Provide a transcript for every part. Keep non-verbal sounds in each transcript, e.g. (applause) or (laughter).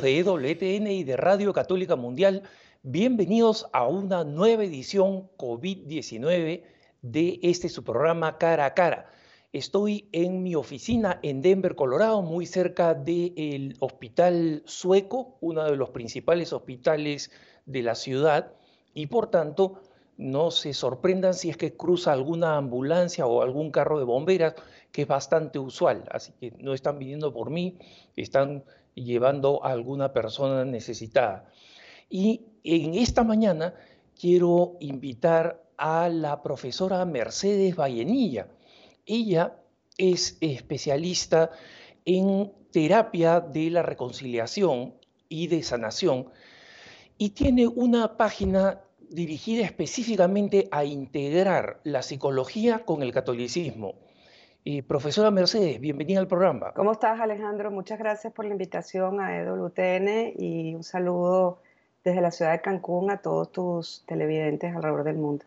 de EWTN y de Radio Católica Mundial, bienvenidos a una nueva edición COVID-19 de este su programa Cara a Cara. Estoy en mi oficina en Denver, Colorado, muy cerca del hospital sueco, uno de los principales hospitales de la ciudad, y por tanto no se sorprendan si es que cruza alguna ambulancia o algún carro de bomberas, que es bastante usual. Así que no están viniendo por mí, están llevando a alguna persona necesitada. Y en esta mañana quiero invitar a la profesora Mercedes Vallenilla. Ella es especialista en terapia de la reconciliación y de sanación y tiene una página dirigida específicamente a integrar la psicología con el catolicismo. Y profesora Mercedes, bienvenida al programa. ¿Cómo estás, Alejandro? Muchas gracias por la invitación a EWTN y un saludo desde la ciudad de Cancún a todos tus televidentes alrededor del mundo.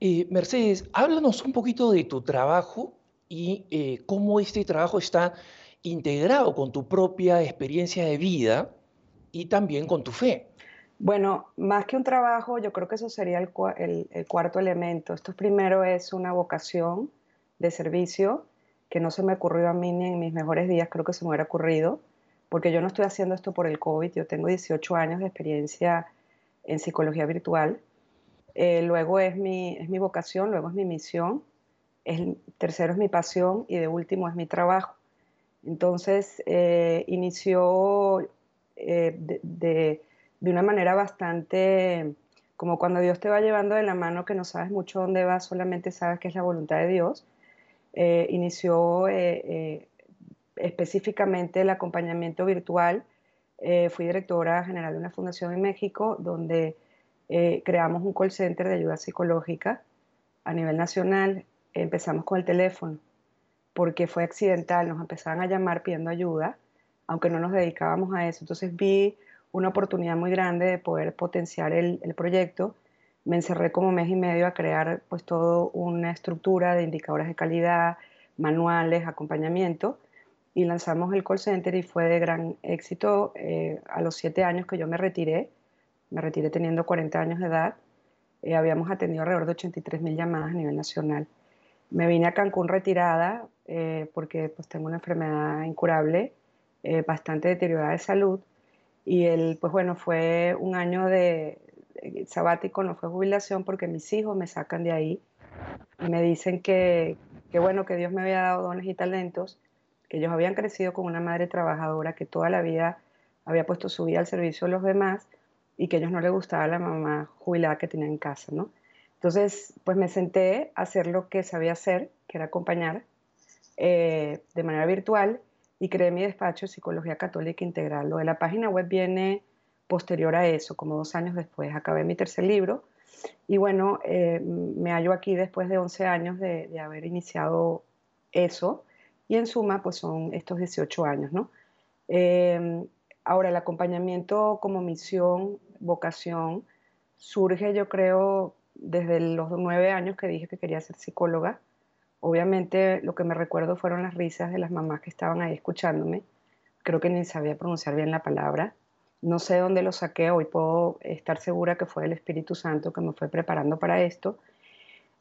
Eh, Mercedes, háblanos un poquito de tu trabajo y eh, cómo este trabajo está integrado con tu propia experiencia de vida y también con tu fe. Bueno, más que un trabajo, yo creo que eso sería el, cuarto elemento. Esto primero es una vocación de servicio que no se me ocurrió a mí ni en mis mejores días, creo que se me hubiera ocurrido, porque yo no estoy haciendo esto por el COVID, yo tengo 18 años de experiencia en psicología virtual. Eh, luego es mi, es mi vocación, luego es mi misión, el tercero es mi pasión y de último es mi trabajo. Entonces, eh, inició eh, de de una manera bastante como cuando Dios te va llevando de la mano que no sabes mucho dónde vas, solamente sabes que es la voluntad de Dios. Eh, inició eh, eh, específicamente el acompañamiento virtual. fui directora general de una fundación en México donde creamos un call center de ayuda psicológica a nivel nacional. Empezamos con el teléfono porque fue accidental, nos empezaban a llamar pidiendo ayuda, aunque no nos dedicábamos a eso. Entonces vi una oportunidad muy grande de poder potenciar el, proyecto. Me encerré como mes y medio a crear pues toda una estructura de indicadores de calidad, manuales, acompañamiento y lanzamos el call center y fue de gran éxito eh, a los siete años que yo me retiré. Me retiré teniendo 40 años de edad. Eh, habíamos atendido alrededor de 83 mil llamadas a nivel nacional. Me vine a Cancún retirada eh, porque pues tengo una enfermedad incurable, bastante deteriorada de salud y el, pues bueno, fue un año de, sabático, no fue jubilación porque mis hijos me sacan de ahí y me dicen que, que, bueno, que Dios me había dado dones y talentos, que ellos habían crecido con una madre trabajadora que toda la vida había puesto su vida al servicio de los demás y que a ellos no les gustaba la mamá jubilada que tenía en casa, ¿no? Entonces, pues me senté a hacer lo que sabía hacer, que era acompañar eh, de manera virtual y creé mi despacho de Psicología Católica Integral. Lo de la página web viene posterior a eso, como dos años después. Acabé mi tercer libro y bueno, eh, me hallo aquí después de 11 años de, haber iniciado eso y en suma pues son estos 18 años, ¿no? Em, ahora, el acompañamiento como misión, vocación, surge yo creo desde los nueve años que dije que quería ser psicóloga Obviamente lo que me recuerdo fueron las risas de las mamás que estaban ahí escuchándome. Creo que ni sabía pronunciar bien la palabra. No sé dónde lo saqué, hoy puedo estar segura que fue el Espíritu Santo que me fue preparando para esto.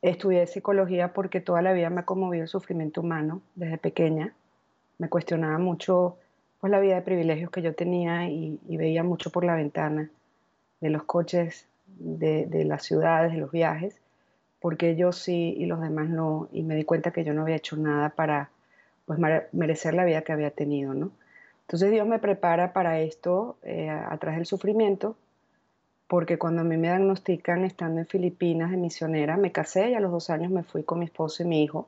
Estudié psicología porque toda la vida me ha conmovido el sufrimiento humano desde pequeña. Me cuestionaba mucho pues, la vida de privilegios que yo tenía y, veía mucho por la ventana de los coches, de, de las ciudades, de los viajes porque yo sí y los demás no, y me di cuenta que yo no había hecho nada para pues, merecer la vida que había tenido, ¿no? Entonces Dios me prepara para esto eh, a través del sufrimiento, porque cuando a mí me diagnostican estando en Filipinas de misionera, me casé y a los dos años me fui con mi esposo y mi hijo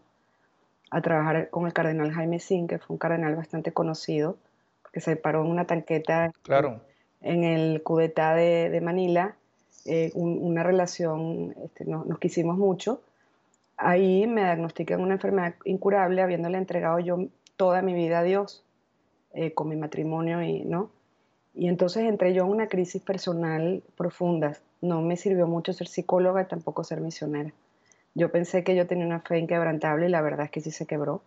a trabajar con el cardenal Jaime Sin, que fue un cardenal bastante conocido, que se paró en una tanqueta claro. en, el cudetá de, de Manila eh, una relación, este, nos quisimos mucho. Ahí me diagnostican una enfermedad incurable, habiéndole entregado yo toda mi vida a Dios, eh, con mi matrimonio y, ¿no? Y entonces entré yo en una crisis personal profunda. No me sirvió mucho ser psicóloga y tampoco ser misionera. Yo pensé que yo tenía una fe inquebrantable y la verdad es que sí se quebró.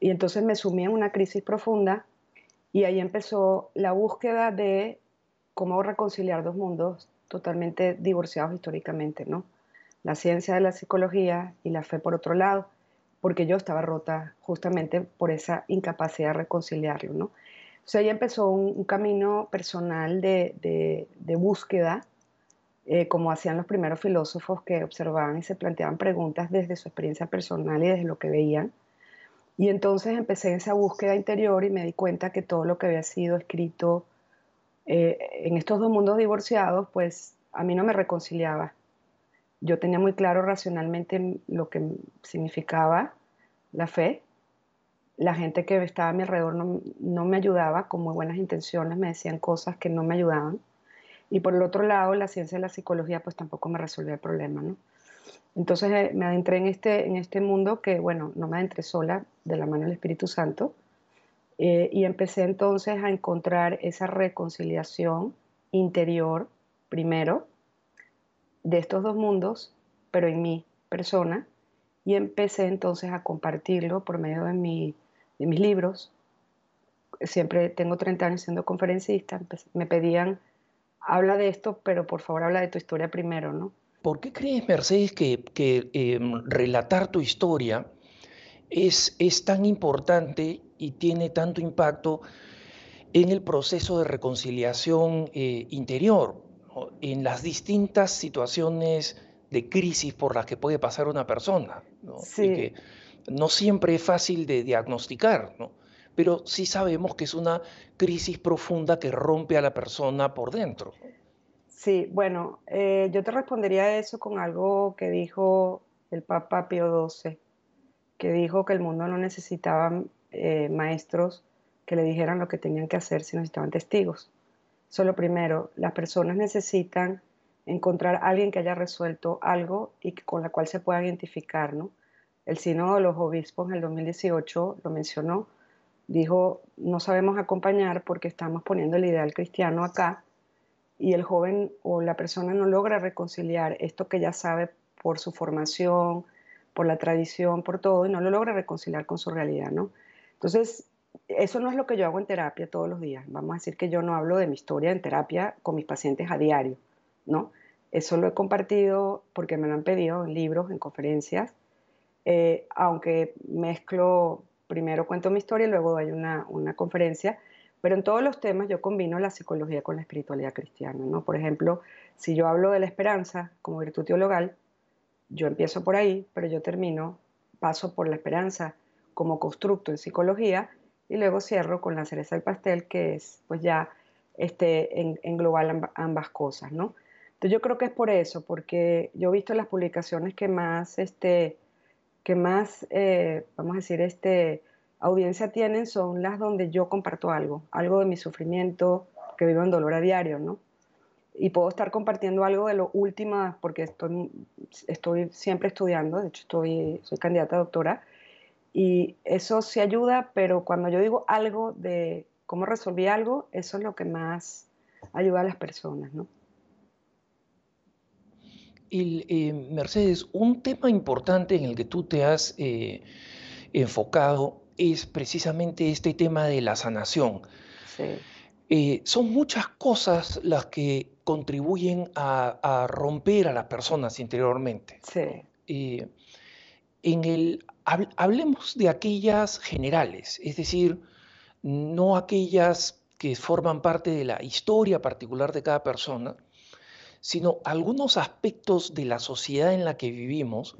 Y entonces me sumí en una crisis profunda Y ahí empezó la búsqueda de cómo reconciliar dos mundos totalmente divorciados históricamente, ¿no? La ciencia de la psicología y la fe por otro lado, porque yo estaba rota justamente por esa incapacidad de reconciliarlo, ¿no? O sea, ahí empezó un, camino personal de, búsqueda, eh, como hacían los primeros filósofos que observaban y se planteaban preguntas desde su experiencia personal y desde lo que veían. Y entonces empecé esa búsqueda interior y me di cuenta que todo lo que había sido escrito eh, en estos dos mundos divorciados, pues a mí no me reconciliaba. Yo tenía muy claro racionalmente lo que significaba la fe. La gente que estaba a mi alrededor no, me ayudaba con muy buenas intenciones, me decían cosas que no me ayudaban. Y por el otro lado, la ciencia de la psicología pues tampoco me resolvía el problema, ¿no? Entonces eh, me adentré en este, en este mundo que, bueno, no me adentré sola, de la mano del Espíritu Santo, eh, y empecé entonces a encontrar esa reconciliación interior, primero, de estos dos mundos, pero en mi persona, y empecé entonces a compartirlo por medio de, mi, de mis libros. Siempre tengo 30 años siendo conferencista, me pedían, habla de esto, pero por favor habla de tu historia primero, ¿no? ¿Por qué crees, Mercedes, que, que em, relatar tu historia es, es tan importante y tiene tanto impacto en el proceso de reconciliación eh, interior, en las distintas situaciones de crisis por las que puede pasar una persona, ¿no? Y que no siempre es fácil de diagnosticar, ¿no? pero sí sabemos que es una crisis profunda que rompe a la persona por dentro. Sí, bueno, eh, yo te respondería a eso con algo que dijo el Papa Pío XII, que dijo que el mundo no necesitaba eh, maestros que le dijeran lo que tenían que hacer si necesitaban testigos. Eso primero, las personas necesitan encontrar a alguien que haya resuelto algo y con la cual se pueda identificar, ¿no? El Sínodo de los Obispos en el 2018 lo mencionó, dijo, no sabemos acompañar porque estamos poniendo el ideal cristiano acá y el joven o la persona no logra reconciliar esto que ya sabe por su formación, por la tradición, por todo, y no lo logra reconciliar con su realidad, ¿no? Entonces, eso no es lo que yo hago en terapia todos los días. Vamos a decir que yo no hablo de mi historia en terapia con mis pacientes a diario, ¿no? Eso lo he compartido porque me lo han pedido en libros, en conferencias, eh, aunque mezclo, primero cuento mi historia y luego doy una, una, conferencia, pero en todos los temas yo combino la psicología con la espiritualidad cristiana, ¿no? Por ejemplo, si yo hablo de la esperanza como virtud teologal, yo empiezo por ahí, pero yo termino, paso por la esperanza como constructo en psicología y luego cierro con la cereza del pastel, que es pues ya este, en, englobar ambas cosas, ¿no? Entonces yo creo que es por eso, porque yo he visto las publicaciones que más, este, que más eh, vamos a decir, este, audiencia tienen son las donde yo comparto algo, algo de mi sufrimiento, que vivo en dolor a diario, ¿no? Y puedo estar compartiendo algo de lo último, porque estoy, estoy siempre estudiando, de hecho estoy, soy candidata a doctora, y eso sí ayuda, pero cuando yo digo algo de cómo resolví algo, eso es lo que más ayuda a las personas, ¿no? Eh, Mercedes, un tema importante en el que tú te has eh, enfocado es precisamente este tema de la sanación. Sí. Eh, son muchas cosas las que contribuyen a, romper a las personas interiormente. Sí. En el hablemos de aquellas generales, es decir, no aquellas que forman parte de la historia particular de cada persona, sino algunos aspectos de la sociedad en la que vivimos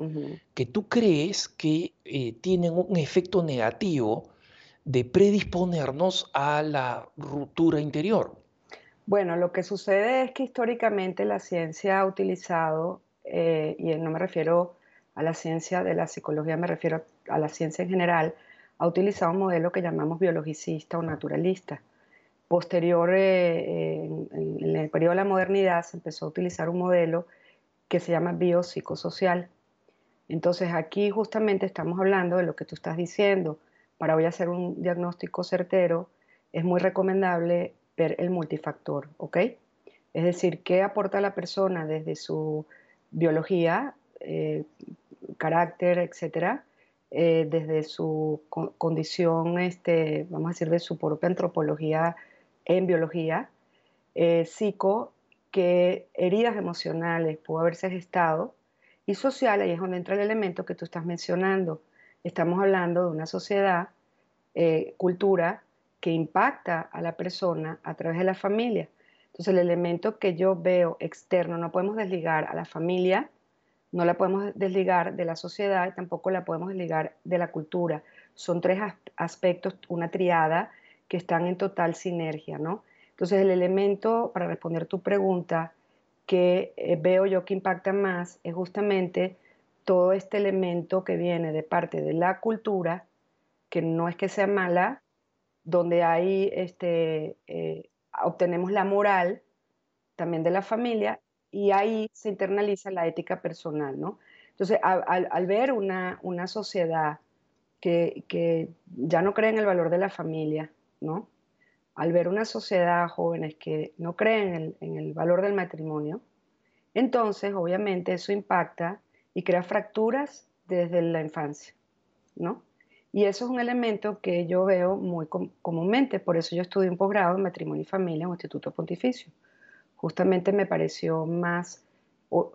que tú crees que eh, tienen un efecto negativo de predisponernos a la ruptura interior. Bueno, lo que sucede es que históricamente la ciencia ha utilizado, eh, y no me refiero a la ciencia de la psicología, me refiero a la ciencia en general, ha utilizado un modelo que llamamos biologicista o naturalista. Posterior, eh, en, el periodo de la modernidad, se empezó a utilizar un modelo que se llama biopsicosocial. Entonces aquí justamente estamos hablando de lo que tú estás diciendo. Para hoy hacer un diagnóstico certero, es muy recomendable ver el multifactor, ¿ok? Es decir, qué aporta la persona desde su biología, eh, carácter, etcétera, eh, desde su condición, este, vamos a decir, de su propia antropología en biología, eh, psico, que heridas emocionales pudo haberse gestado, y social, ahí es donde entra el elemento que tú estás mencionando. Estamos hablando de una sociedad, eh, cultura, que impacta a la persona a través de la familia. Entonces el elemento que yo veo externo, no podemos desligar a la familia no la podemos desligar de la sociedad y tampoco la podemos desligar de la cultura. Son tres aspectos, una triada, que están en total sinergia, ¿no? Entonces el elemento, para responder tu pregunta, que eh, veo yo que impacta más es justamente todo este elemento que viene de parte de la cultura, que no es que sea mala, donde ahí este, eh, obtenemos la moral también de la familia y ahí se internaliza la ética personal, ¿no? Entonces, al, ver una, sociedad que, ya no cree en el valor de la familia, ¿no? Al ver una sociedad jóvenes que no creen en el, valor del matrimonio, entonces, obviamente, eso impacta y crea fracturas desde la infancia, ¿no? Y eso es un elemento que yo veo muy comúnmente, por eso yo estudié un posgrado en matrimonio y familia en un instituto pontificio justamente me pareció más,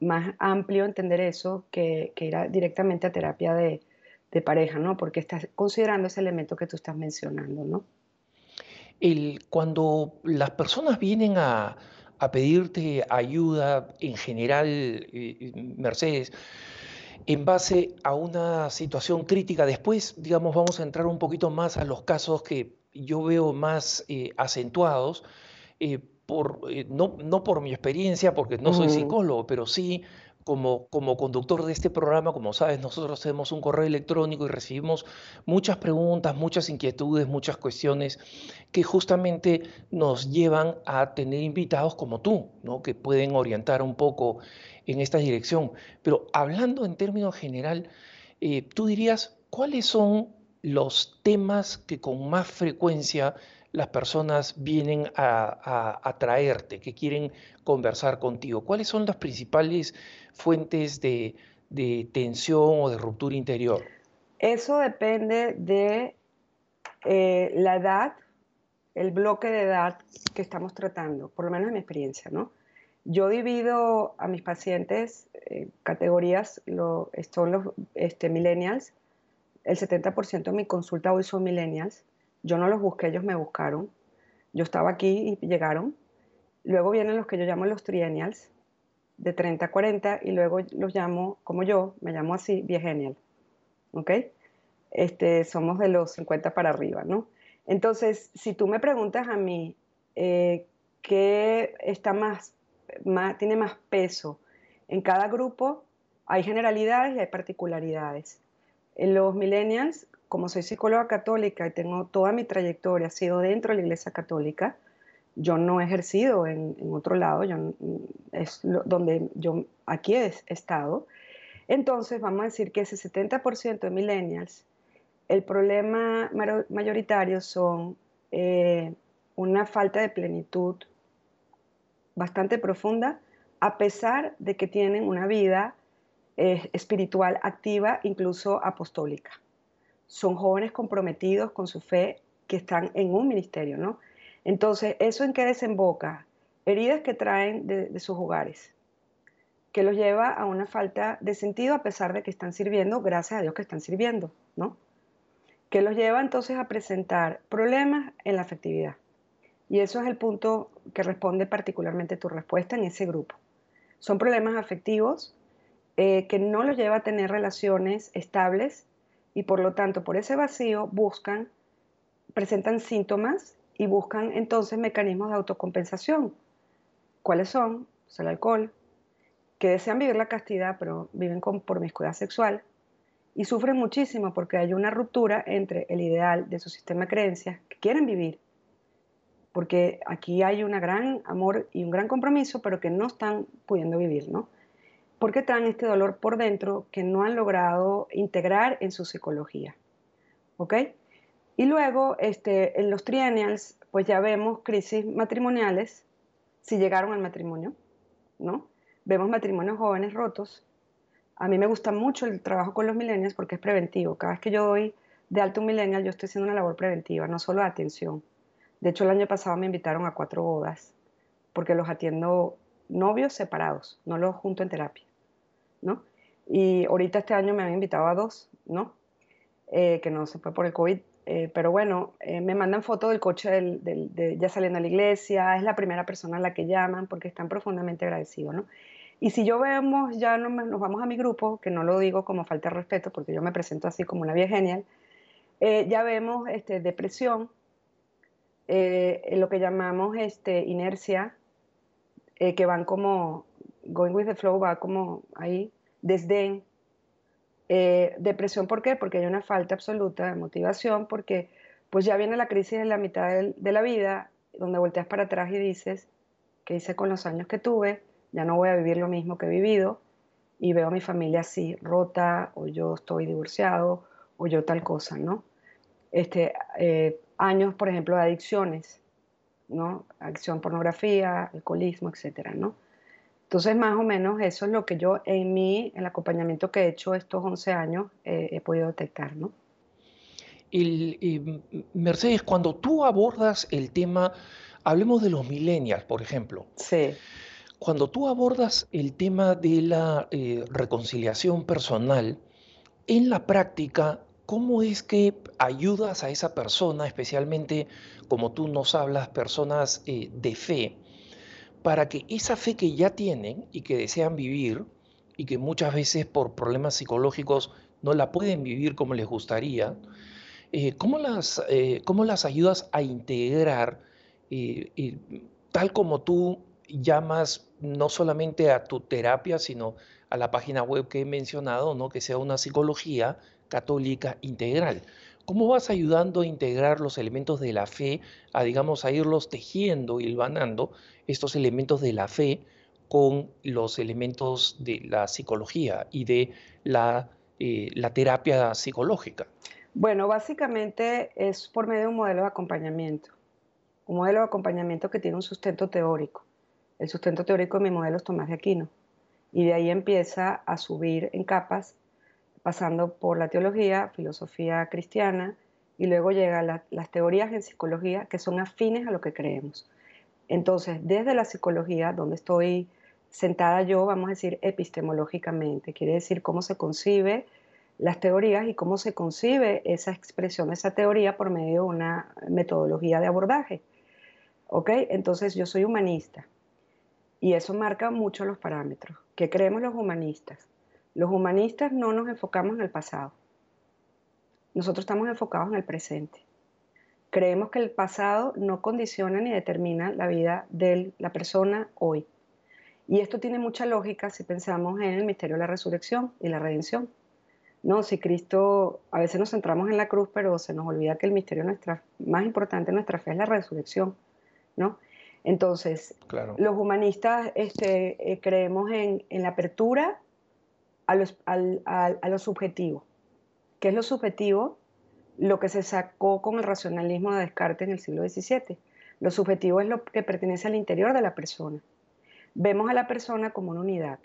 más amplio entender eso que, que ir directamente a terapia de, pareja, ¿no? Porque estás considerando ese elemento que tú estás mencionando, ¿no? Cuando las personas vienen a, pedirte ayuda en general, eh, Mercedes, en base a una situación crítica, después, digamos, vamos a entrar un poquito más a los casos que yo veo más eh, acentuados. Eh, eh, no, por mi experiencia, porque no soy psicólogo, pero sí como, como conductor de este programa, como sabes, nosotros tenemos un correo electrónico y recibimos muchas preguntas, muchas inquietudes, muchas cuestiones que justamente nos llevan a tener invitados como tú, ¿no? que pueden orientar un poco en esta dirección. Pero hablando en términos general, eh, tú dirías, ¿cuáles son los temas que con más frecuencia las personas vienen a, traerte, que quieren conversar contigo? ¿Cuáles son las principales fuentes de, tensión o de ruptura interior? Eso depende de eh, la edad, el bloque de edad que estamos tratando, por lo menos en mi experiencia, ¿no? Yo divido a mis pacientes en categorías, lo, son los este, millennials, el 70% de mi consulta hoy son millennials, yo no los busqué, ellos me buscaron. Yo estaba aquí y llegaron. Luego vienen los que yo llamo los triennials, de 30 a 40, y luego los llamo, como yo, me llamo así, viegenial. ¿Ok? Este, somos de los 50 para arriba, ¿no? Entonces, si tú me preguntas a mí eh, qué está más, más, tiene más peso en cada grupo, hay generalidades y hay particularidades. En los millennials como soy psicóloga católica y tengo toda mi trayectoria ha sido dentro de la Iglesia Católica, yo no he ejercido en, otro lado, yo, es donde yo aquí he estado. Entonces, vamos a decir que ese 70% de millennials, el problema mayoritario son eh, una falta de plenitud bastante profunda, a pesar de que tienen una vida eh, espiritual activa, incluso apostólica son jóvenes comprometidos con su fe que están en un ministerio, ¿no? Entonces, ¿eso en qué desemboca? Heridas que traen de, sus hogares, que los lleva a una falta de sentido a pesar de que están sirviendo, gracias a Dios que están sirviendo, ¿no? Que los lleva entonces a presentar problemas en la afectividad. Y eso es el punto que responde particularmente tu respuesta en ese grupo. Son problemas afectivos eh, que no los lleva a tener relaciones estables y por lo tanto por ese vacío buscan, presentan síntomas y buscan entonces mecanismos de autocompensación. ¿Cuáles son? Pues el alcohol, que desean vivir la castidad pero viven con promiscuidad sexual y sufren muchísimo porque hay una ruptura entre el ideal de su sistema de creencias que quieren vivir, porque aquí hay un gran amor y un gran compromiso, pero que no están pudiendo vivir, ¿no? Porque traen este dolor por dentro que no han logrado integrar en su psicología. ¿Ok? Y luego, este, en los triennials, pues ya vemos crisis matrimoniales, si llegaron al matrimonio, ¿no? Vemos matrimonios jóvenes rotos, a mí me gusta mucho el trabajo con los millennials porque es preventivo. Cada vez que yo doy de alto un millennial, yo estoy haciendo una labor preventiva, no solo de atención. De hecho, el año pasado me invitaron a cuatro bodas porque los atiendo novios separados, no los junto en terapia, ¿no? Y ahorita este año me han invitado a dos, ¿no? Eh, que no se fue por el COVID, eh, pero bueno, eh, me mandan fotos del coche de, ya saliendo a la iglesia, es la primera persona a la que llaman porque están profundamente agradecidos, ¿no? Y si yo vemos, ya nos vamos a mi grupo, que no lo digo como falta de respeto, porque yo me presento así como una vieja genial, ya vemos este, depresión, lo que llamamos este, inercia, que van como, going with the flow, va como ahí, desdén, eh, depresión, ¿por qué? Porque hay una falta absoluta de motivación, porque pues ya viene la crisis en la mitad de, la vida, donde volteas para atrás y dices, ¿qué hice con los años que tuve? Ya no voy a vivir lo mismo que he vivido y veo a mi familia así, rota, o yo estoy divorciado, o yo tal cosa, ¿no? Este, eh, años, por ejemplo, de adicciones, ¿no? Adicción, pornografía, alcoholismo, etcétera, ¿no? Entonces, más o menos eso es lo que yo en mí, el acompañamiento que he hecho estos 11 años, eh, he podido detectar, ¿no? Mercedes, cuando tú abordas el tema, hablemos de los millennials, por ejemplo. Sí. Cuando tú abordas el tema de la eh, reconciliación personal, en la práctica, ¿cómo es que ayudas a esa persona, especialmente como tú nos hablas, personas eh, de fe? Para que esa fe que ya tienen y que desean vivir y que muchas veces por problemas psicológicos no la pueden vivir como les gustaría, eh, ¿cómo, las, eh, ¿cómo, las, ayudas a integrar eh, tal como tú llamas no solamente a tu terapia, sino a la página web que he mencionado, ¿no? que sea una psicología católica integral? ¿Cómo vas ayudando a integrar los elementos de la fe, a digamos, a irlos tejiendo, hilvanando estos elementos de la fe con los elementos de la psicología y de la, eh, la terapia psicológica? Bueno, básicamente es por medio de un modelo de acompañamiento, un modelo de acompañamiento que tiene un sustento teórico. El sustento teórico de mi modelo es Tomás de Aquino y de ahí empieza a subir en capas pasando por la teología, filosofía cristiana, y luego llegan las teorías en psicología que son afines a lo que creemos. Entonces, desde la psicología, donde estoy sentada yo, vamos a decir epistemológicamente, quiere decir cómo se concibe las teorías y cómo se concibe esa expresión, esa teoría por medio de una metodología de abordaje. ¿Ok? Entonces yo soy humanista y eso marca mucho los parámetros. ¿Qué creemos los humanistas? Los humanistas no nos enfocamos en el pasado. Nosotros estamos enfocados en el presente. Creemos que el pasado no condiciona ni determina la vida de la persona hoy. Y esto tiene mucha lógica si pensamos en el misterio de la resurrección y la redención. No, si Cristo, a veces nos centramos en la cruz, pero se nos olvida que el misterio nuestra, más importante de nuestra fe es la resurrección, ¿no? Entonces, los humanistas este, eh, creemos en, en, la apertura a, lo subjetivo. ¿Qué es lo subjetivo? Lo que se sacó con el racionalismo de Descartes en el siglo XVII. Lo subjetivo es lo que pertenece al interior de la persona. Vemos a la persona como una unidad.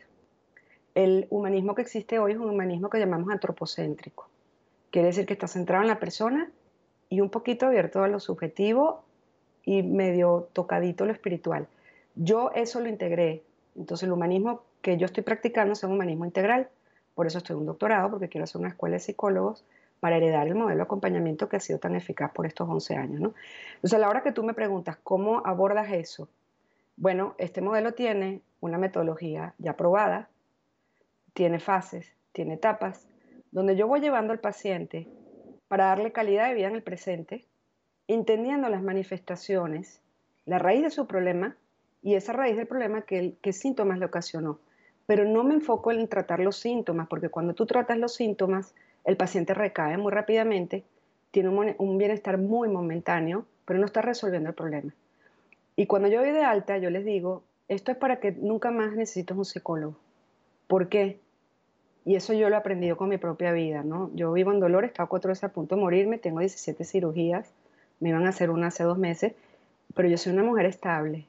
El humanismo que existe hoy es un humanismo que llamamos antropocéntrico. Quiere decir que está centrado en la persona y un poquito abierto a lo subjetivo y medio tocadito lo espiritual. Yo eso lo integré. Entonces el humanismo que yo estoy practicando es un humanismo integral. Por eso estoy en un doctorado, porque quiero hacer una escuela de psicólogos para heredar el modelo de acompañamiento que ha sido tan eficaz por estos 11 años. ¿no? Entonces, a la hora que tú me preguntas cómo abordas eso, bueno, este modelo tiene una metodología ya probada, tiene fases, tiene etapas, donde yo voy llevando al paciente para darle calidad de vida en el presente, entendiendo las manifestaciones, la raíz de su problema y esa raíz del problema que, que síntomas le ocasionó pero no me enfoco en tratar los síntomas, porque cuando tú tratas los síntomas, el paciente recae muy rápidamente, tiene un, bienestar muy momentáneo, pero no está resolviendo el problema. Y cuando yo voy de alta, yo les digo, esto es para que nunca más necesites un psicólogo. ¿Por qué? Y eso yo lo he aprendido con mi propia vida, ¿no? Yo vivo en dolor, he estado cuatro veces a punto de morirme, tengo 17 cirugías, me iban a hacer una hace dos meses, pero yo soy una mujer estable,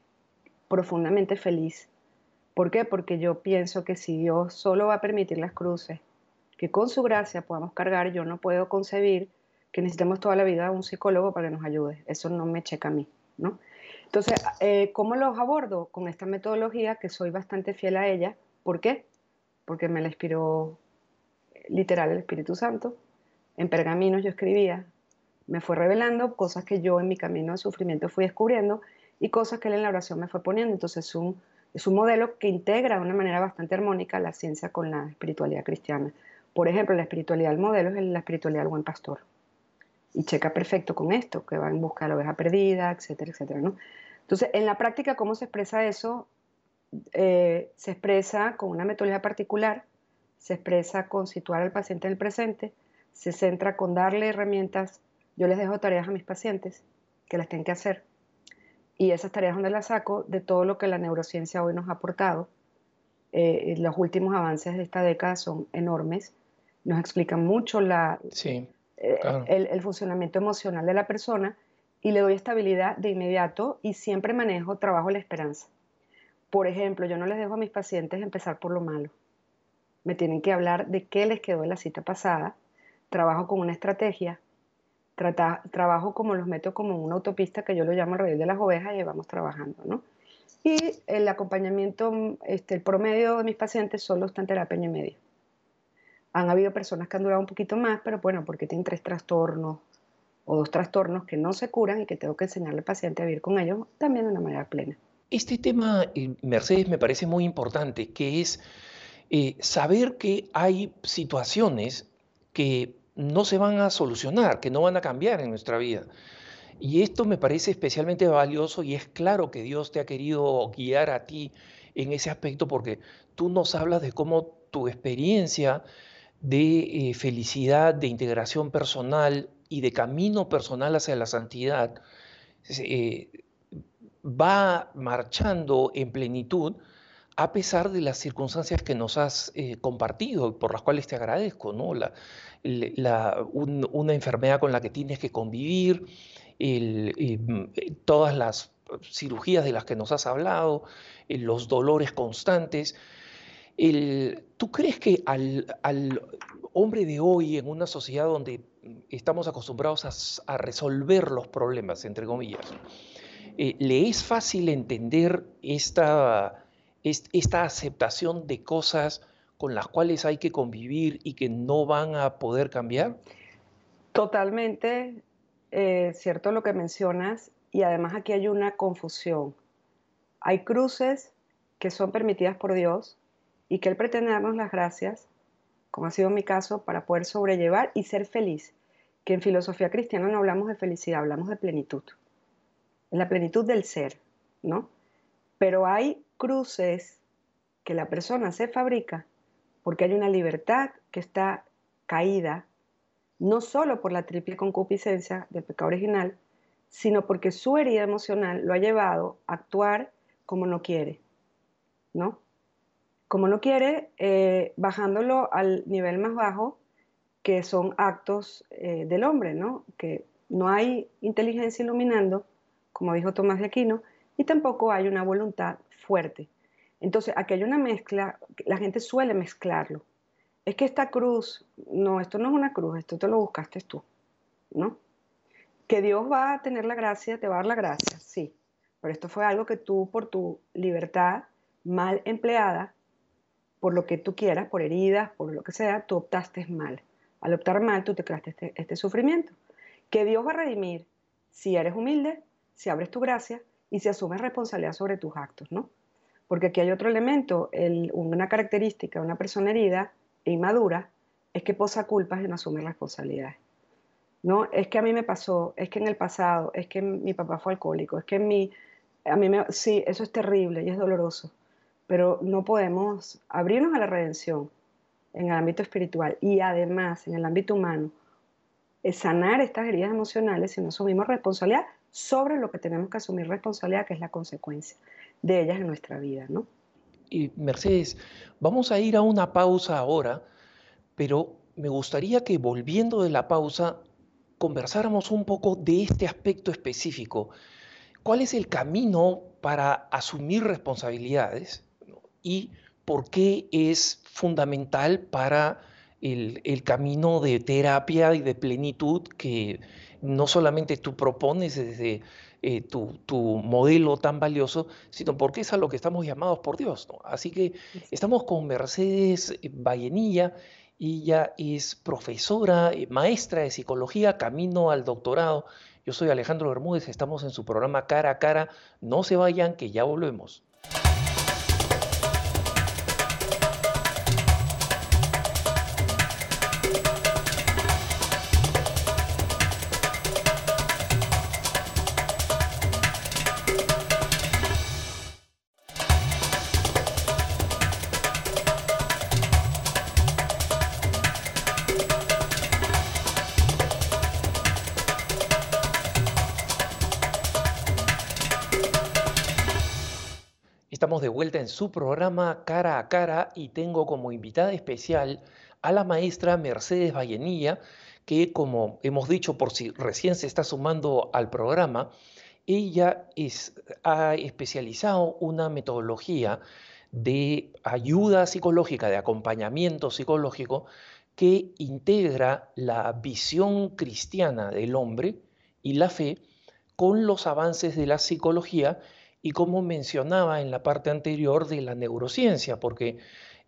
profundamente feliz, ¿Por qué? Porque yo pienso que si Dios solo va a permitir las cruces, que con su gracia podamos cargar, yo no puedo concebir que necesitemos toda la vida un psicólogo para que nos ayude. Eso no me checa a mí, ¿no? Entonces, eh, ¿cómo los abordo? Con esta metodología que soy bastante fiel a ella. ¿Por qué? Porque me la inspiró literal el Espíritu Santo. En pergaminos yo escribía, me fue revelando cosas que yo en mi camino de sufrimiento fui descubriendo y cosas que él en la oración me fue poniendo. Entonces es un, es un modelo que integra de una manera bastante armónica la ciencia con la espiritualidad cristiana. Por ejemplo, la espiritualidad del modelo es la espiritualidad del buen pastor. Y checa perfecto con esto, que va en busca de la oveja perdida, etcétera, etcétera. ¿no? Entonces, en la práctica, ¿cómo se expresa eso? Eh, se expresa con una metodología particular, se expresa con situar al paciente en el presente, se centra con darle herramientas. Yo les dejo tareas a mis pacientes que las tienen que hacer. Y esas tareas donde las saco de todo lo que la neurociencia hoy nos ha aportado. Eh, los últimos avances de esta década son enormes. Nos explican mucho la, eh, el, el funcionamiento emocional de la persona y le doy estabilidad de inmediato y siempre manejo trabajo la esperanza. Por ejemplo, yo no les dejo a mis pacientes empezar por lo malo. Me tienen que hablar de qué les quedó en la cita pasada. Trabajo con una estrategia. Trabajo como los meto como una autopista que yo lo llamo rey de las ovejas y vamos trabajando, ¿no? Y el acompañamiento, este, el promedio de mis pacientes solo está en terapia y medio. Han habido personas que han durado un poquito más, pero bueno, porque tienen tres trastornos, o dos trastornos que no se curan y que tengo que enseñarle al paciente a vivir con ellos también de una manera plena. Este tema, eh, Mercedes, me parece muy importante, que es eh, saber que hay situaciones que no se van a solucionar, que no van a cambiar en nuestra vida. Y esto me parece especialmente valioso y es claro que Dios te ha querido guiar a ti en ese aspecto porque tú nos hablas de cómo tu experiencia de eh, felicidad, de integración personal, y de camino personal hacia la santidad eh, va marchando en plenitud a pesar de las circunstancias que nos has eh, compartido, por las cuales te agradezco, ¿no? La, una enfermedad con la que tienes que convivir, mm, todas las cirugías de las que nos has hablado, los dolores constantes. ¿Tú crees que al, al, hombre de hoy en una sociedad donde estamos acostumbrados a, resolver los problemas, entre comillas, eh, ¿le es fácil entender esta, esta aceptación de cosas con las cuales hay que convivir y que no van a poder cambiar? Totalmente eh, cierto lo que mencionas y además aquí hay una confusión. Hay cruces que son permitidas por Dios y que Él pretende darnos las gracias como ha sido mi caso, para poder sobrellevar y ser feliz. Que en filosofía cristiana no hablamos de felicidad, hablamos de plenitud. En la plenitud del ser, ¿no? Pero hay cruces que la persona se fabrica porque hay una libertad que está caída, no solo por la triple concupiscencia del pecado original, sino porque su herida emocional lo ha llevado a actuar como no quiere, ¿no? como no quiere, eh, bajándolo al nivel más bajo, que son actos eh, del hombre, ¿no? Que no hay inteligencia iluminando, como dijo Tomás de Aquino, y tampoco hay una voluntad fuerte. Entonces, aquí hay una mezcla, la gente suele mezclarlo. Es que esta cruz, no, esto no es una cruz, esto te lo buscaste tú, ¿no? Que Dios va a tener la gracia, te va a dar la gracia, sí, pero esto fue algo que tú por tu libertad mal empleada por lo que tú quieras, por heridas, por lo que sea, tú optaste mal. Al optar mal, tú te creaste este, este sufrimiento. Que Dios va a redimir si eres humilde, si abres tu gracia y si asumes responsabilidad sobre tus actos, ¿no? Porque aquí hay otro elemento, una característica de una persona herida e inmadura es que posa culpas y no asume responsabilidades. No, es que a mí me pasó, es que en el pasado, es que mi papá fue alcohólico, es que mi, a mí me, sí, eso es terrible y es doloroso pero no podemos abrirnos a la redención en el ámbito espiritual y además en el ámbito humano, sanar estas heridas emocionales si no asumimos responsabilidad sobre lo que tenemos que asumir responsabilidad, que es la consecuencia de ellas en nuestra vida, ¿no? Y Mercedes, vamos a ir a una pausa ahora, pero me gustaría que volviendo de la pausa conversáramos un poco de este aspecto específico. ¿Cuál es el camino para asumir responsabilidades? y por qué es fundamental para el, camino de terapia y de plenitud que no solamente tú propones desde eh, tu, modelo tan valioso, sino porque es a lo que estamos llamados por Dios. Así que estamos con Mercedes Vallenilla, ella es profesora, eh, maestra de psicología, camino al doctorado. Yo soy Alejandro Bermúdez, estamos en su programa Cara a Cara. No se vayan, que ya volvemos. De vuelta en su programa Cara a Cara y tengo como invitada especial a la maestra Mercedes Vallenilla, que como hemos dicho por si recién se está sumando al programa, ella es, ha especializado una metodología de ayuda psicológica, de acompañamiento psicológico, que integra la visión cristiana del hombre y la fe con los avances de la psicología y como mencionaba en la parte anterior de la neurociencia, porque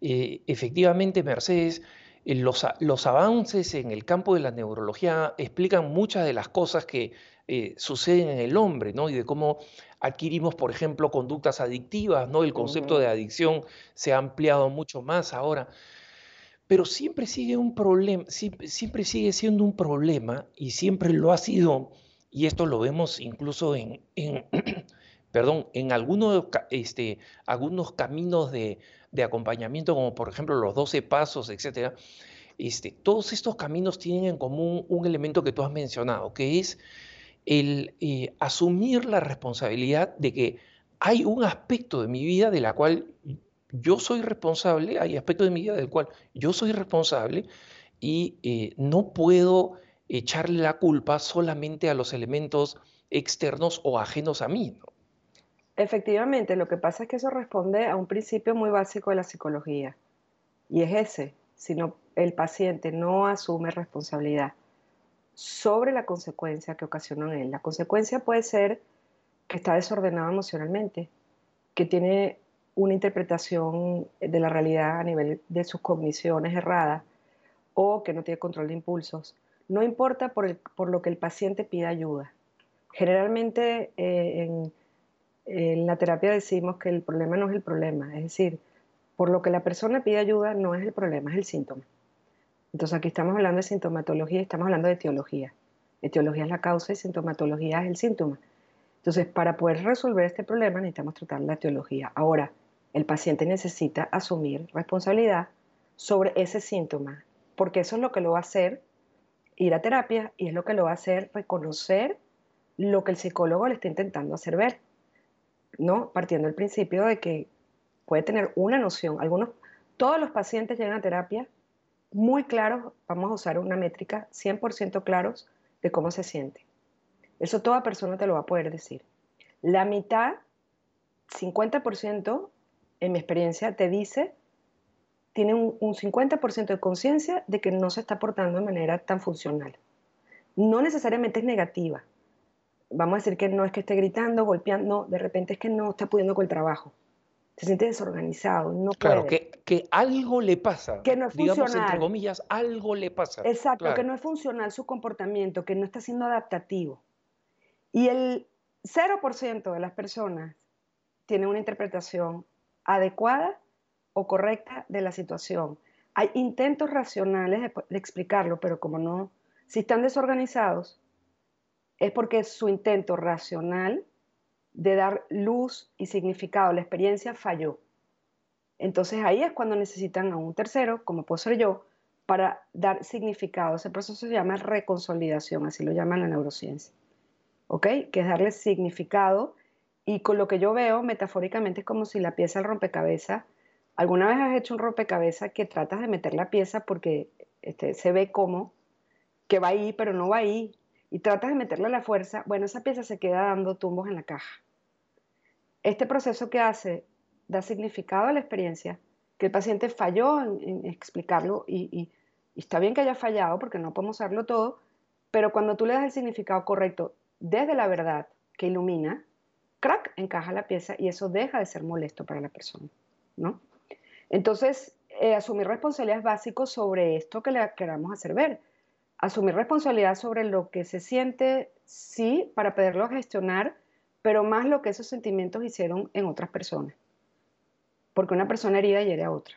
eh, efectivamente, Mercedes, eh, los, los, avances en el campo de la neurología explican muchas de las cosas que eh, suceden en el hombre, ¿no? Y de cómo adquirimos, por ejemplo, conductas adictivas, ¿no? El concepto de adicción se ha ampliado mucho más ahora. Pero siempre sigue un problema, siempre sigue siendo un problema y siempre lo ha sido, y esto lo vemos incluso en, en (clears throat) perdón, en algunos, este, algunos caminos de, acompañamiento, como por ejemplo los 12 pasos, etcétera, este, todos estos caminos tienen en común un elemento que tú has mencionado, que es el eh, asumir la responsabilidad de que hay un aspecto de mi vida de la cual yo soy responsable, hay aspectos de mi vida del cual yo soy responsable y eh, no puedo echarle la culpa solamente a los elementos externos o ajenos a mí. Efectivamente, lo que pasa es que eso responde a un principio muy básico de la psicología, y es ese, si el paciente no asume responsabilidad sobre la consecuencia que ocasionó en él. La consecuencia puede ser que está desordenado emocionalmente, que tiene una interpretación de la realidad a nivel de sus cogniciones erradas o que no tiene control de impulsos. No importa por, lo que el paciente pida ayuda. Generalmente eh, en en la terapia decimos que el problema no es el problema, es decir, por lo que la persona pide ayuda no es el problema, es el síntoma. Entonces aquí estamos hablando de sintomatología, estamos hablando de etiología. Etiología es la causa y sintomatología es el síntoma. Entonces, para poder resolver este problema necesitamos tratar la etiología. Ahora, el paciente necesita asumir responsabilidad sobre ese síntoma, porque eso es lo que lo va a hacer ir a terapia y es lo que lo va a hacer reconocer lo que el psicólogo le está intentando hacer ver. ¿No? Partiendo del principio de que puede tener una noción. Algunos, todos los pacientes llegan a terapia muy claros, vamos a usar una métrica 100% claros de cómo se siente. Eso toda persona te lo va a poder decir. La mitad, 50%, en mi experiencia, te dice, tiene un, un 50% de conciencia de que no se está portando de manera tan funcional. No necesariamente es negativa, vamos a decir que no es que esté gritando, golpeando, no, de repente es que no está pudiendo con el trabajo. Se siente desorganizado, no claro, Que, que algo le pasa. Que no es digamos, entre comillas, algo le pasa. Exacto, que no es funcional su comportamiento, que no está siendo adaptativo. Y el 0% de las personas tiene una interpretación adecuada o correcta de la situación. Hay intentos racionales de explicarlo, pero como no, si están desorganizados, es porque su intento racional de dar luz y significado a la experiencia falló. Entonces ahí es cuando necesitan a un tercero, como puedo ser yo, para dar significado. Ese proceso se llama reconsolidación, así lo llama la neurociencia. ¿Ok? Que es darle significado y con lo que yo veo metafóricamente es como si la pieza del rompecabezas, alguna vez has hecho un rompecabezas que tratas de meter la pieza porque este, se ve como que va ahí, pero no va ahí, y tratas de meterle la fuerza, bueno, esa pieza se queda dando tumbos en la caja. Este proceso que hace da significado a la experiencia, que el paciente falló en, explicarlo y, está bien que haya fallado porque no podemos hacerlo todo, pero cuando tú le das el significado correcto desde la verdad que ilumina, crack, encaja la pieza y eso deja de ser molesto para la persona, ¿no? Entonces, eh, asumir responsabilidad es básico sobre esto que le queramos hacer ver. Asumir responsabilidad sobre lo que se siente, sí, para poderlo gestionar, pero más lo que esos sentimientos hicieron en otras personas porque una persona herida hiere a otra.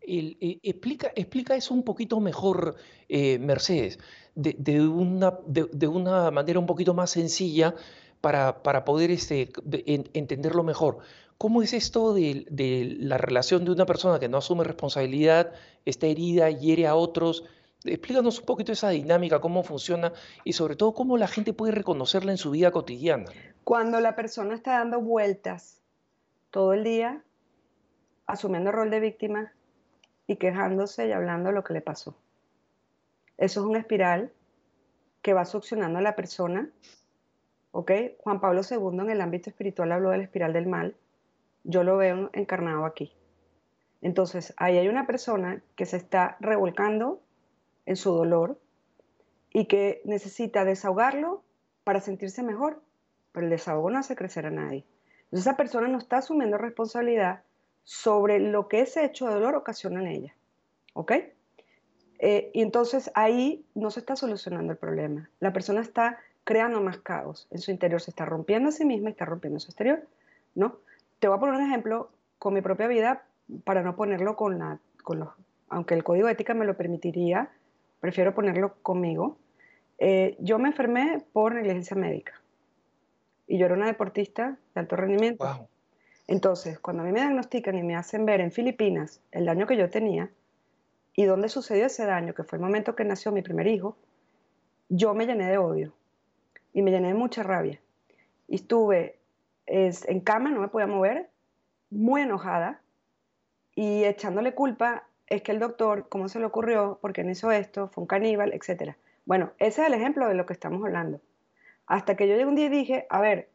Eh, explica, explica eso un poquito mejor, eh, Mercedes, de, una, de, una, manera un poquito más sencilla para, para poder este, entenderlo mejor. ¿Cómo es esto de, de, la relación de una persona que no asume responsabilidad, está herida, hiere a otros? Explícanos un poquito esa dinámica, cómo funciona y sobre todo cómo la gente puede reconocerla en su vida cotidiana. Cuando la persona está dando vueltas todo el día asumiendo el rol de víctima y quejándose y hablando de lo que le pasó. Eso es una espiral que va succionando a la persona. ¿Ok? Juan Pablo II en el ámbito espiritual habló de la espiral del mal. Yo lo veo encarnado aquí. Entonces, ahí hay una persona que se está revolcando en su dolor y que necesita desahogarlo para sentirse mejor, pero el desahogo no hace crecer a nadie. Entonces, esa persona no está asumiendo responsabilidad sobre lo que ese hecho de dolor ocasiona en ella. ¿Ok? Eh, y entonces ahí no se está solucionando el problema. La persona está creando más caos. En su interior se está rompiendo a sí misma y está rompiendo su exterior. ¿no? Te voy a poner un ejemplo con mi propia vida para no ponerlo con, la, con los... Aunque el código de ética me lo permitiría, prefiero ponerlo conmigo. Eh, yo me enfermé por negligencia médica. Y yo era una deportista de alto rendimiento. Entonces, cuando a mí me diagnostican y me hacen ver en Filipinas el daño que yo tenía y dónde sucedió ese daño, que fue el momento que nació mi primer hijo, yo me llené de odio y me llené de mucha rabia. Y estuve en cama, no me podía mover, muy enojada y echándole culpa es que el doctor, ¿cómo se le ocurrió? ¿Por qué no hizo esto? ¿Fue un caníbal? Etcétera. Bueno, ese es el ejemplo de lo que estamos hablando. Hasta que yo llegué un día y dije, a ver,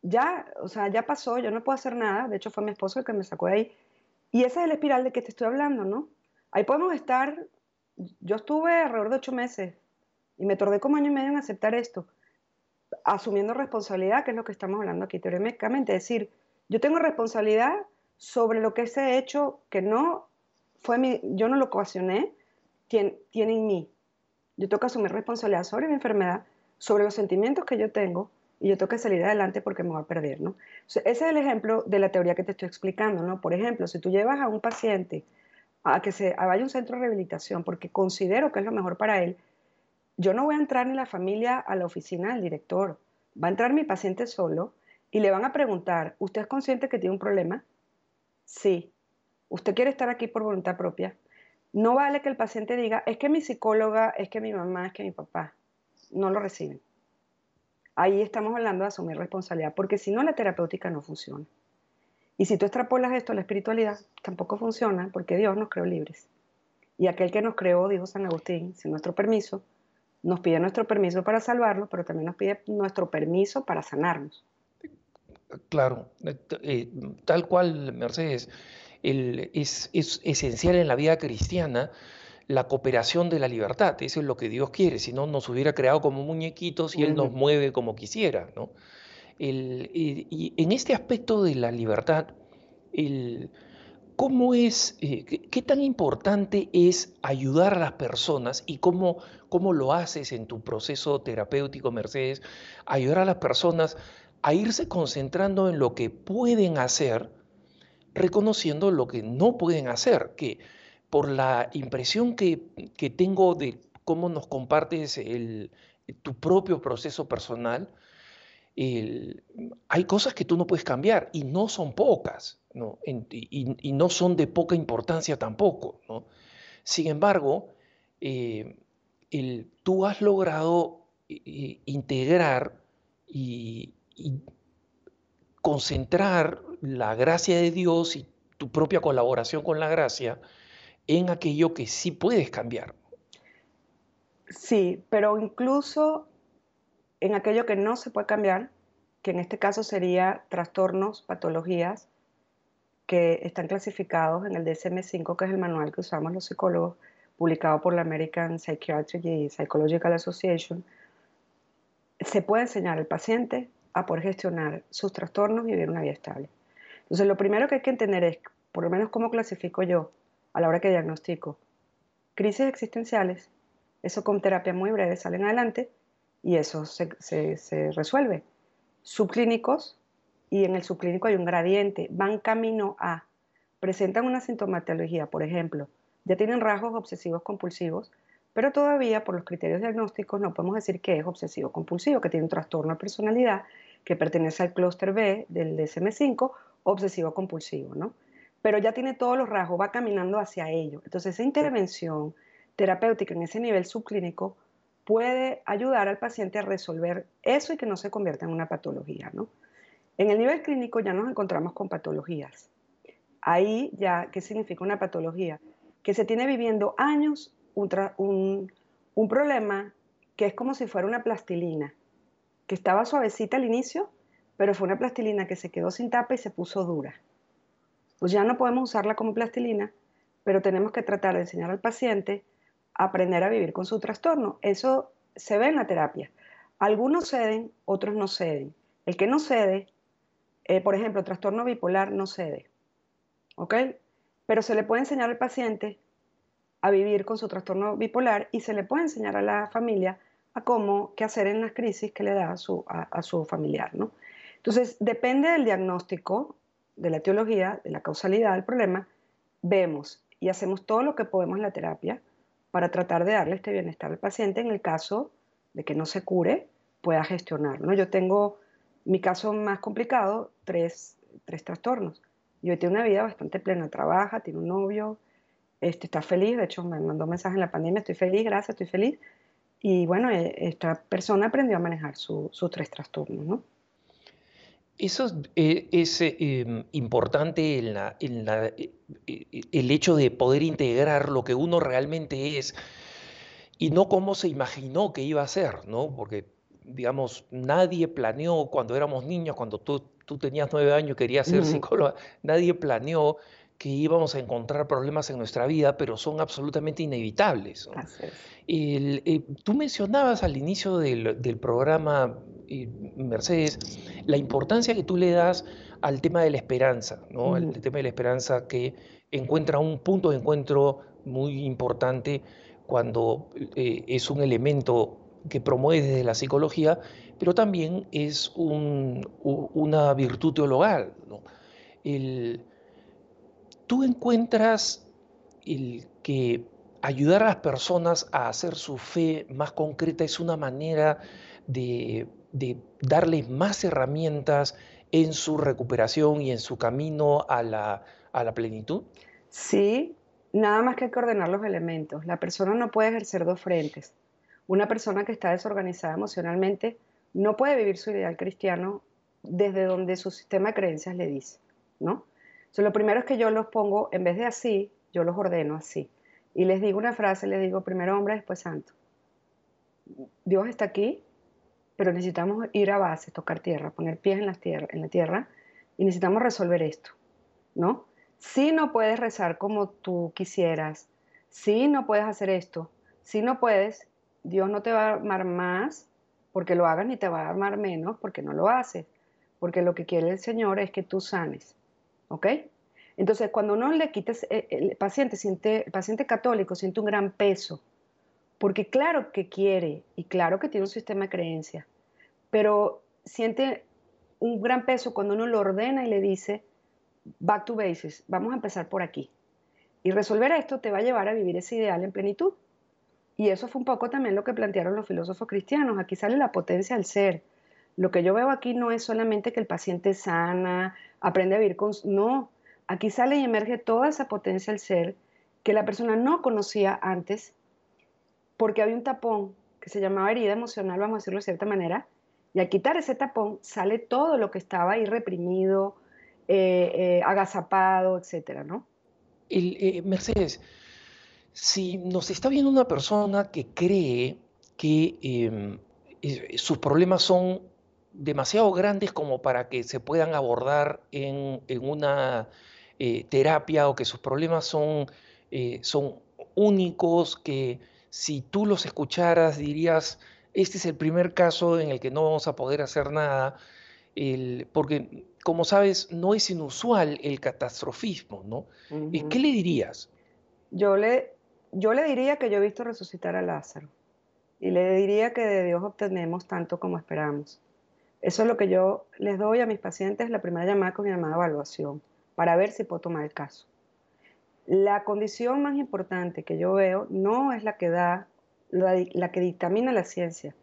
ya, o sea, ya pasó, yo no puedo hacer nada, de hecho fue mi esposo el que me sacó de ahí. Y esa es la espiral de que te estoy hablando, ¿no? Ahí podemos estar, yo estuve alrededor de ocho meses y me tardé como año y medio en aceptar esto, asumiendo responsabilidad, que es lo que estamos hablando aquí teóricamente, es decir, yo tengo responsabilidad sobre lo que ese hecho que no fue mi, yo no lo ocasioné, tiene, tiene en mí. Yo tengo que asumir responsabilidad sobre mi enfermedad, sobre los sentimientos que yo tengo, y yo tengo que salir adelante porque me voy a perder, ¿no? ese es el ejemplo de la teoría que te estoy explicando, ¿no? Por ejemplo, si tú llevas a un paciente a que se vaya a un centro de rehabilitación porque considero que es lo mejor para él, yo no voy a entrar ni la familia a la oficina del director, va a entrar mi paciente solo y le van a preguntar, ¿usted es consciente que tiene un problema? Sí. ¿Usted quiere estar aquí por voluntad propia? No vale que el paciente diga, es que mi psicóloga, es que mi mamá, es que mi papá. No lo reciben ahí estamos hablando de asumir responsabilidad, porque si no la terapéutica no funciona. Y si tú extrapolas esto a la espiritualidad, tampoco funciona porque Dios nos creó libres. Y aquel que nos creó, dijo San Agustín, sin nuestro permiso, nos pide nuestro permiso para salvarnos, pero también nos pide nuestro permiso para sanarnos. Claro, eh, eh, tal cual, Mercedes, es, es esencial en la vida cristiana la cooperación de la libertad. Eso es lo que Dios quiere, si no nos hubiera creado como muñequitos y Él nos mueve como quisiera. ¿no? y en este aspecto de la libertad, el, ¿cómo es, eh, qué, tan importante es ayudar a las personas y cómo, cómo lo haces en tu proceso terapéutico, Mercedes? Ayudar a las personas a irse concentrando en lo que pueden hacer, reconociendo lo que no pueden hacer, que por la impresión que, tengo de cómo nos compartes tu propio proceso personal, hay cosas que tú no puedes cambiar y no son pocas, y, no son de poca importancia tampoco. Sin embargo, eh, tú has logrado eh, integrar y concentrar la gracia de Dios y tu propia colaboración con la gracia en aquello que sí puedes cambiar. Sí, pero incluso en aquello que no se puede cambiar, que en este caso sería trastornos, patologías, que están clasificados en el DSM-5, que es el manual que usamos los psicólogos, publicado por la American Psychiatric y Psychological Association, se puede enseñar al paciente a poder gestionar sus trastornos y vivir una vida estable. Entonces, lo primero que hay que entender es, por lo menos cómo clasifico yo a la hora que diagnostico crisis existenciales, eso con terapia muy breve salen adelante y eso se, se resuelve. Subclínicos, y en el subclínico hay un gradiente, van camino a, presentan una sintomatología, por ejemplo, ya tienen rasgos obsesivos compulsivos, pero todavía por los criterios diagnósticos no podemos decir que es obsesivo compulsivo, que tiene un trastorno de personalidad que pertenece al clúster B del DSM5, obsesivo compulsivo, ¿no? Pero ya tiene todos los rasgos, va caminando hacia ello. Entonces esa intervención terapéutica en ese nivel subclínico puede ayudar al paciente a resolver eso y que no se convierta en una patología, ¿no? En el nivel clínico ya nos encontramos con patologías. Ahí ya, ¿qué significa una patología? Que se tiene viviendo años un, un, problema que es como si fuera una plastilina, que estaba suavecita al inicio, pero fue una plastilina que se quedó sin tapa y se puso dura. Pues ya no podemos usarla como plastilina, pero tenemos que tratar de enseñar al paciente a aprender a vivir con su trastorno. Eso se ve en la terapia. Algunos ceden, otros no ceden. El que no cede eh, por ejemplo, trastorno bipolar no cede, ¿ok? Pero se le puede enseñar al paciente a vivir con su trastorno bipolar y se le puede enseñar a la familia a cómo, qué hacer en las crisis que le da a su, a, su familiar, ¿no? Entonces, depende del diagnóstico, de la etiología, de la causalidad del problema, vemos y hacemos todo lo que podemos en la terapia para tratar de darle este bienestar al paciente en el caso de que no se cure, pueda gestionar. ¿no? Yo tengo mi caso más complicado, tres, tres trastornos. Yo tiene una vida bastante plena, trabaja, tiene un novio, este, está feliz, de hecho me mandó mensaje en la pandemia, estoy feliz, gracias, estoy feliz. Y bueno, e, esta persona aprendió a manejar sus tres trastornos, ¿no? Eso es, eh, em, importante en la, en la, eh, eh, el hecho de poder integrar lo que uno realmente es y no cómo se imaginó que iba a ser, ¿no? Porque digamos, nadie planeó cuando éramos niños, cuando tú, tú tenías nueve años y querías ser psicóloga, nadie planeó que íbamos a encontrar problemas en nuestra vida, pero son absolutamente inevitables. Eh, tú mencionabas al inicio del, programa, eh, Mercedes, la importancia que tú le das al tema de la esperanza, ¿no? El, tema de la esperanza que encuentra un punto de encuentro muy importante cuando eh, es un elemento que promueve desde la psicología, pero también es una virtud teologal. Tú encuentras el que ayudar a las personas a hacer su fe más concreta es una manera de, darles más herramientas en su recuperación y en su camino a la, a la plenitud? Sí, nada más que hay que ordenar los elementos. La persona no puede ejercer dos frentes. Una persona que está desorganizada emocionalmente no puede vivir su ideal cristiano desde donde su sistema de creencias le dice, ¿no? Lo primero es que yo los pongo, en vez de así, yo los ordeno así. Y les digo una frase, les digo primero hombre, después santo. Dios está aquí, pero necesitamos ir a base, tocar tierra, poner pies en la tierra, en la tierra y necesitamos resolver esto, ¿no? Si no puedes rezar como tú quisieras, si no puedes hacer esto, si no puedes, Dios no te va a amar más porque lo hagas ni te va a amar menos porque no lo haces. Porque lo que quiere el Señor es que tú sanes. ¿Ok? Entonces, cuando uno le quites, eh, el paciente, siente, el paciente católico siente un gran peso. Porque claro que quiere y claro que tiene un sistema de creencias. Pero siente un gran peso cuando uno lo ordena y le dice, back to basics, vamos a empezar por aquí. Y resolver esto te va a llevar a vivir ese ideal en plenitud. Y eso fue un poco también lo que plantearon los filósofos cristianos. Aquí sale la potencia del ser. Lo que yo veo aquí no es solamente que el paciente sana, aprende a vivir con... No, aquí sale y emerge toda esa potencia del ser que la persona no conocía antes porque había un tapón que se llamaba herida emocional, vamos a decirlo de cierta manera, y al quitar ese tapón sale todo lo que estaba ahí reprimido, eh, eh, agazapado, etcétera, ¿no? Eh, Mercedes, si nos está viendo una persona que cree que em, sus problemas son demasiado grandes como para que se puedan abordar en, una, eh, terapia o que sus problemas son, eh, son únicos, que si tú los escucharas dirías, este es el primer caso en el que no vamos a poder hacer nada, porque como sabes, no es inusual el catastrofismo, ¿no? ¿Y ¿Qué le dirías? Yo le, yo le diría que yo he visto resucitar a Lázaro y le diría que de Dios obtenemos tanto como esperamos. Eso es lo que yo les doy a mis pacientes la primera llamada con mi llamada evaluación, para ver si puedo tomar el caso. La condición más importante que yo veo no es la que da, la, que dictamina la ciencia.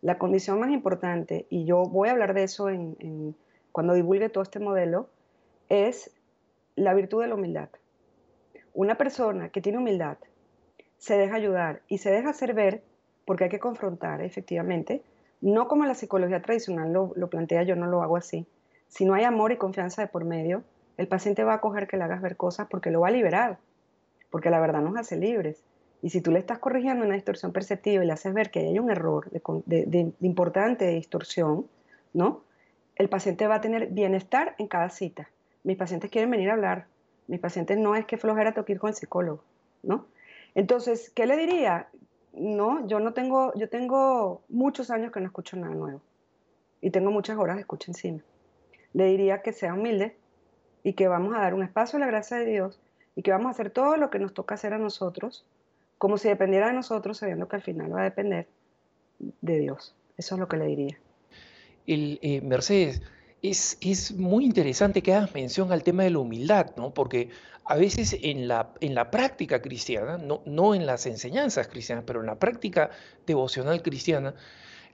La condición más importante, y yo voy a hablar de eso en, cuando divulgue todo este modelo, es la virtud de la humildad. Una persona que tiene humildad se deja ayudar y se deja hacer ver, porque hay que confrontar efectivamente, no como la psicología tradicional lo, plantea, yo no lo hago así. Si no hay amor y confianza de por medio, el paciente va a coger que le hagas ver cosas porque lo va a liberar, porque la verdad nos hace libres. Y si tú le estás corrigiendo una distorsión perceptiva y le haces ver que hay un error de, importante de distorsión, ¿no? El paciente va a tener bienestar en cada cita. Mis pacientes quieren venir a hablar. Mis pacientes no es que flojera toquir con el psicólogo, ¿no? Entonces, ¿qué le diría? No, yo no tengo, yo tengo muchos años que no escucho nada nuevo y tengo muchas horas de escucha encima. Le diría que sea humilde y que vamos a dar un espacio a la gracia de Dios y que vamos a hacer todo lo que nos toca hacer a nosotros, como si dependiera de nosotros, sabiendo que al final va a depender de Dios. Eso es lo que le diría. El, eh, Mercedes, es, es, muy interesante que hagas mención al tema de la humildad, ¿no? Porque a veces en la, en la práctica cristiana, no, no en las enseñanzas cristianas, pero en la práctica devocional cristiana,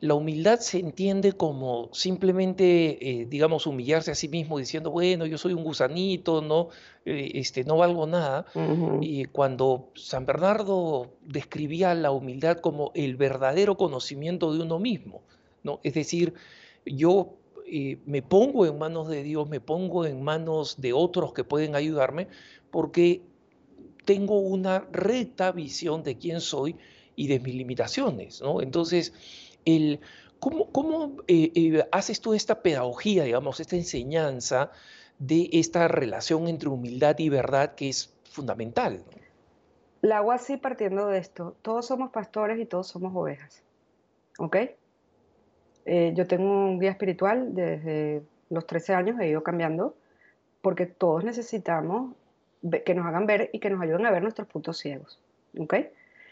la humildad se entiende como simplemente, eh, digamos, humillarse a sí mismo diciendo, bueno, yo soy un gusanito, no, eh, este, no valgo nada. Y cuando San Bernardo describía la humildad como el verdadero conocimiento de uno mismo, ¿no? Es decir, yo eh, me pongo en manos de Dios, me pongo en manos de otros que pueden ayudarme, porque tengo una recta visión de quién soy y de mis limitaciones, ¿no? Entonces, el, ¿cómo, eh, eh, haces tú esta pedagogía, digamos, esta enseñanza de esta relación entre humildad y verdad que es fundamental? La hago así partiendo de esto. Todos somos pastores y todos somos ovejas. ¿Ok? Eh, yo tengo un guía espiritual desde los 13 años, he ido cambiando, porque todos necesitamos que nos hagan ver y que nos ayuden a ver nuestros puntos ciegos. ¿Ok?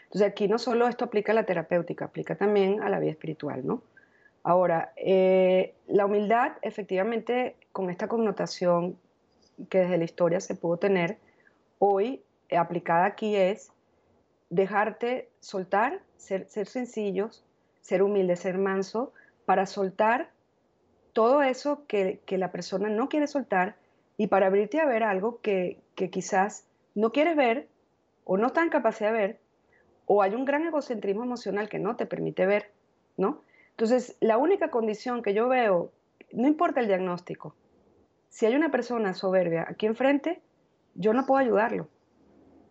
Entonces aquí no solo esto aplica a la terapéutica, aplica también a la vida espiritual, ¿no? Ahora, eh, la humildad, efectivamente, con esta connotación que desde la historia se pudo tener, hoy aplicada aquí es dejarte soltar, ser, ser sencillos, ser humilde, ser manso, para soltar todo eso que, la persona no quiere soltar y para abrirte a ver algo que, que quizás no quieres ver o no estás en capacidad de ver, o hay un gran egocentrismo emocional que no te permite ver, ¿no? Entonces, la única condición que yo veo, no importa el diagnóstico, si hay una persona soberbia aquí enfrente, yo no puedo ayudarlo,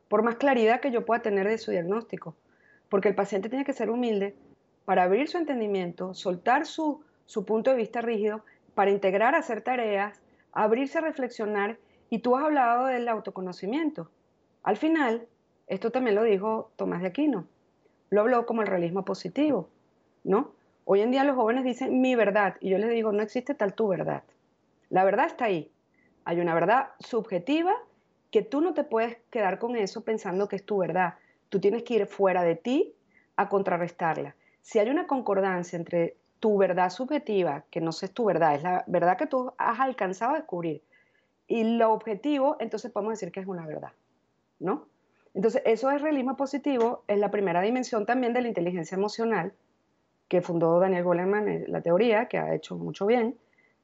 por más claridad que yo pueda tener de su diagnóstico, porque el paciente tiene que ser humilde para abrir su entendimiento, soltar su, su punto de vista rígido, para integrar, hacer tareas, abrirse a reflexionar y tú has hablado del autoconocimiento. Al final, esto también lo dijo Tomás de Aquino, lo habló como el realismo positivo, ¿no? Hoy en día los jóvenes dicen mi verdad y yo les digo, no existe tal tu verdad. La verdad está ahí. Hay una verdad subjetiva que tú no te puedes quedar con eso pensando que es tu verdad. Tú tienes que ir fuera de ti a contrarrestarla. Si hay una concordancia entre tu verdad subjetiva, que no es tu verdad, es la verdad que tú has alcanzado a descubrir, y lo objetivo, entonces podemos decir que es una verdad, ¿no? Entonces, eso es realismo positivo, es la primera dimensión también de la inteligencia emocional, que fundó Daniel Goleman, la teoría, que ha hecho mucho bien,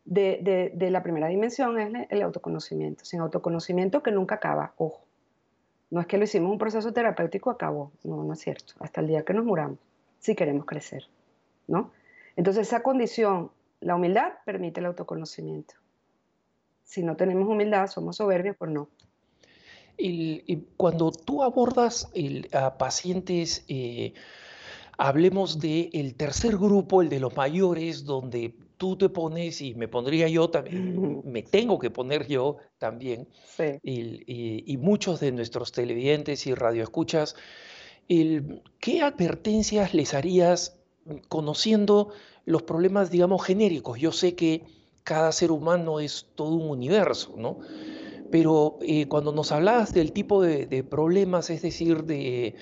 de, de, la primera dimensión es el autoconocimiento, sin autoconocimiento que nunca acaba, ojo. No es que lo hicimos un proceso terapéutico, acabó, no, no es cierto, hasta el día que nos muramos, si queremos crecer, ¿no? Entonces, esa condición, la humildad, permite el autoconocimiento si no tenemos humildad, somos soberbios, pues no. cuando tú abordas a pacientes, eh, hablemos del tercer grupo, el de los mayores, donde tú te pones y me pondría yo también, (laughs) me tengo que poner yo también, y, muchos de nuestros televidentes y radioescuchas, ¿qué advertencias les harías conociendo los problemas, digamos, genéricos? Yo sé que cada ser humano es todo un universo, ¿no? Pero eh, cuando nos hablabas del tipo de, problemas, es decir, de,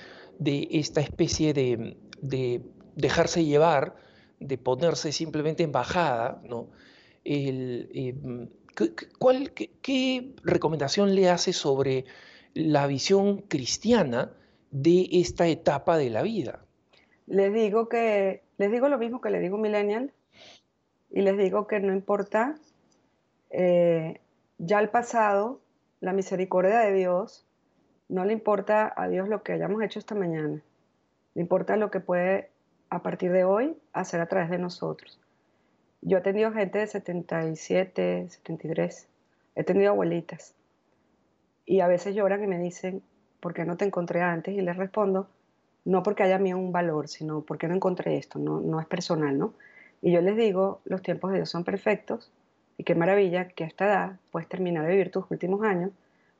esta especie de, dejarse llevar, de ponerse simplemente en bajada. Eh, ¿cuál, qué, recomendación le hace sobre la visión cristiana de esta etapa de la vida? Les digo que les digo lo mismo que le digo millennial y les digo que no importa eh, ya el pasado, la misericordia de Dios, no le importa a Dios lo que hayamos hecho esta mañana, le importa lo que puede a partir de hoy hacer a través de nosotros. Yo he tenido gente de 77, 73, he tenido abuelitas y a veces lloran y me dicen, ¿por qué no te encontré antes? Y les respondo, no porque haya mí un valor, sino porque no encontré esto, no, no es personal, ¿no? Y yo les digo, los tiempos de Dios son perfectos y qué maravilla que a esta edad puedes terminar de vivir tus últimos años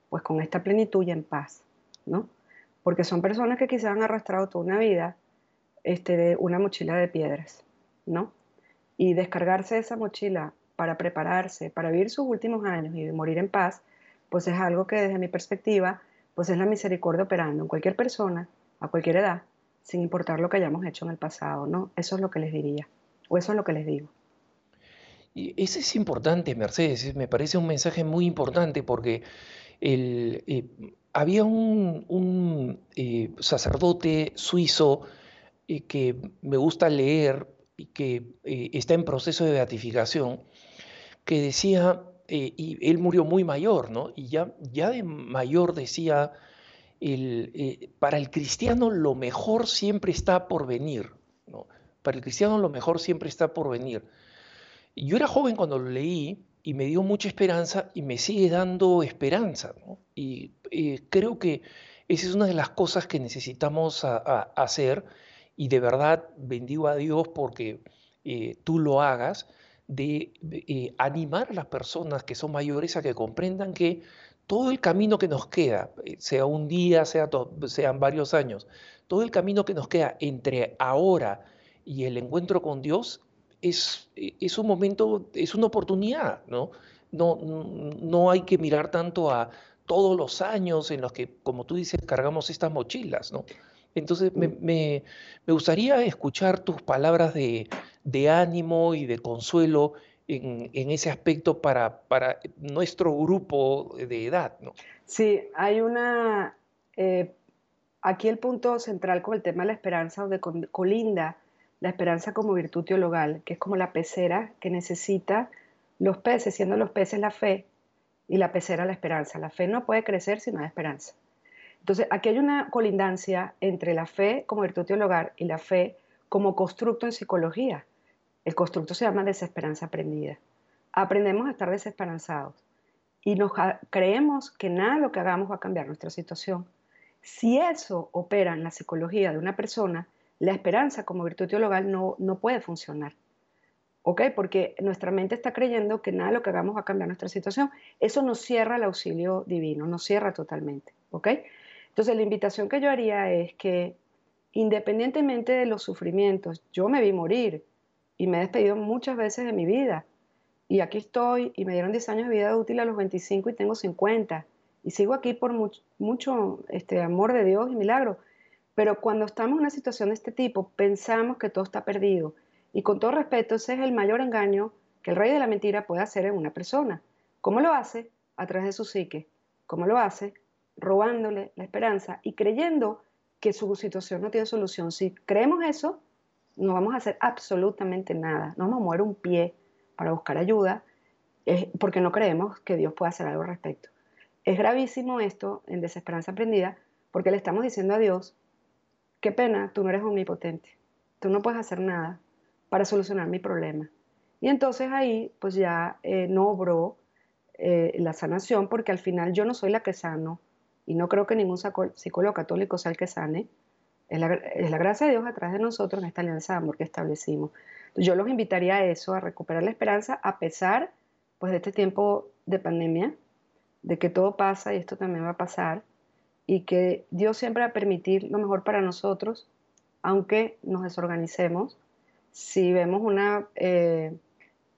pues con esta plenitud y en paz, ¿no? Porque son personas que quizás han arrastrado toda una vida este, de una mochila de piedras, ¿no? Y descargarse de esa mochila para prepararse, para vivir sus últimos años y morir en paz, pues es algo que desde mi perspectiva, pues es la misericordia operando en cualquier persona, a cualquier edad, sin importar lo que hayamos hecho en el pasado, ¿no? Eso es lo que les diría, o eso es lo que les digo. Y ese es importante, Mercedes, me parece un mensaje muy importante porque el, eh, había un, eh, sacerdote suizo eh, que me gusta leer y que está en proceso de beatificación, que decía, y él murió muy mayor, ¿no? Y ya, ya de mayor decía, el, para el cristiano lo mejor siempre está por venir, ¿no? Para el cristiano lo mejor siempre está por venir. Yo era joven cuando lo leí y me dio mucha esperanza y me sigue dando esperanza. Y eh, creo que esa es una de las cosas que necesitamos hacer y de verdad bendigo a Dios porque eh, tú lo hagas, de eh, animar a las personas que son mayores a que comprendan que todo el camino que nos queda, sea un día, sea sean varios años, todo el camino que nos queda entre ahora y el encuentro con Dios es, e, es un momento, es una oportunidad, ¿no? No, no hay que mirar tanto a todos los años en los que, como tú dices, cargamos estas mochilas, ¿no? Entonces, me, me, gustaría escuchar tus palabras de, de ánimo y de consuelo en, en, ese aspecto para, para nuestro grupo de edad, ¿no? Sí, hay una... Eh, aquí el punto central con el tema de la esperanza, donde colinda la esperanza como virtud teologal, que es como la pecera que necesita los peces, siendo los peces la fe y la pecera la esperanza. La fe no puede crecer si no hay esperanza. Entonces, aquí hay una colindancia entre la fe como virtud teologal y la fe como constructo en psicología. El constructo se llama desesperanza aprendida. Aprendemos a estar desesperanzados y nos creemos que nada lo que hagamos va a cambiar nuestra situación. Si eso opera en la psicología de una persona, la esperanza como virtud teologal no, no puede funcionar. ¿Ok? Porque nuestra mente está creyendo que nada lo que hagamos va a cambiar nuestra situación. Eso nos cierra el auxilio divino, nos cierra totalmente. ¿Ok? Entonces la invitación que yo haría es que independientemente de los sufrimientos, yo me vi morir y me he despedido muchas veces de mi vida. Y aquí estoy y me dieron 10 años de vida útil a los 25 y tengo 50. Y sigo aquí por mucho, este, amor de Dios y milagro. Pero cuando estamos en una situación de este tipo, pensamos que todo está perdido. Y con todo respeto, ese es el mayor engaño que el rey de la mentira puede hacer en una persona. ¿Cómo lo hace? A través de su psique. ¿Cómo lo hace? Robándole la esperanza y creyendo que su situación no tiene solución. Si creemos eso, no vamos a hacer absolutamente nada. No vamos a mover un pie para buscar ayuda porque no creemos que Dios pueda hacer algo al respecto. Es gravísimo esto en desesperanza aprendida porque le estamos diciendo a Dios qué pena, tú no eres omnipotente, tú no puedes hacer nada para solucionar mi problema. Y entonces ahí pues ya eh, no obró eh, la sanación porque al final yo no soy la que sano y no creo que ningún psicólogo católico sea el que sane. Es la, gracia de Dios a través de nosotros en esta alianza de amor que establecimos. Yo los invitaría a eso, a recuperar la esperanza a pesar pues, de este tiempo de pandemia, de que todo pasa y esto también va a pasar, y que Dios siempre va a permitir lo mejor para nosotros, aunque nos desorganicemos. Si vemos una, eh,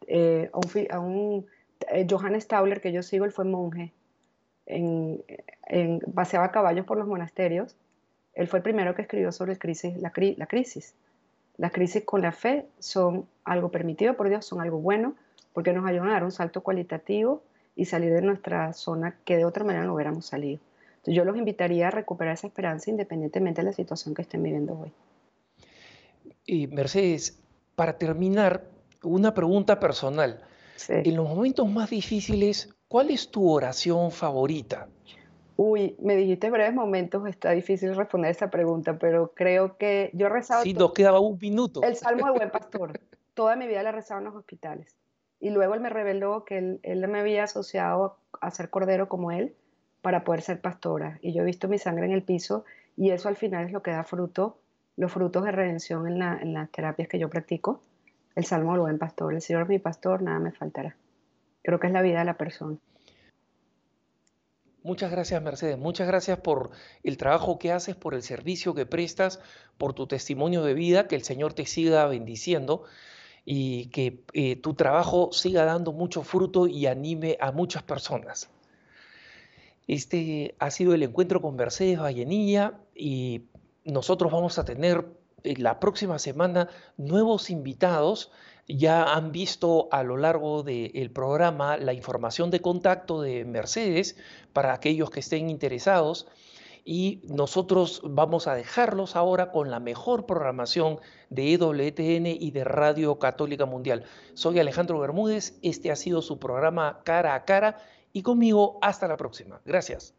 eh, a un, eh, Johannes Tauler, que yo sigo, él fue monje, en, en, paseaba caballos por los monasterios, él fue el primero que escribió sobre el crisis, la, la crisis. Las crisis con la fe son algo permitido por Dios, son algo bueno, porque nos ayudan a dar un salto cualitativo y salir de nuestra zona que de otra manera no hubiéramos salido. Entonces yo los invitaría a recuperar esa esperanza independientemente de la situación que estén viviendo hoy. Y Mercedes, para terminar, una pregunta personal. En los momentos más difíciles, ¿cuál es tu oración favorita? Uy, me dijiste breves momentos, está difícil responder esa pregunta, pero creo que yo he rezado... Sí, nos quedaba un minuto. El Salmo del Buen Pastor. Toda mi vida la he rezado en los hospitales. Y luego él me reveló que él, él me había asociado a ser cordero como él para poder ser pastora. Y yo he visto mi sangre en el piso y eso al final es lo que da fruto, los frutos de redención en, en las terapias que yo practico. El Salmo del Buen Pastor. El Señor es mi pastor, nada me faltará. Creo que es la vida de la persona. Muchas gracias, Mercedes. Muchas gracias por el trabajo que haces, por el servicio que prestas, por tu testimonio de vida. Que el Señor te siga bendiciendo y que eh, tu trabajo siga dando mucho fruto y anime a muchas personas. Este ha sido el encuentro con Mercedes Vallenilla y nosotros vamos a tener la próxima semana nuevos invitados. Ya han visto a lo largo del programa la información de contacto de Mercedes para aquellos que estén interesados y nosotros vamos a dejarlos ahora con la mejor programación de EWTN y de Radio Católica Mundial. Soy Alejandro Bermúdez, este ha sido su programa Cara a Cara y conmigo hasta la próxima. Gracias.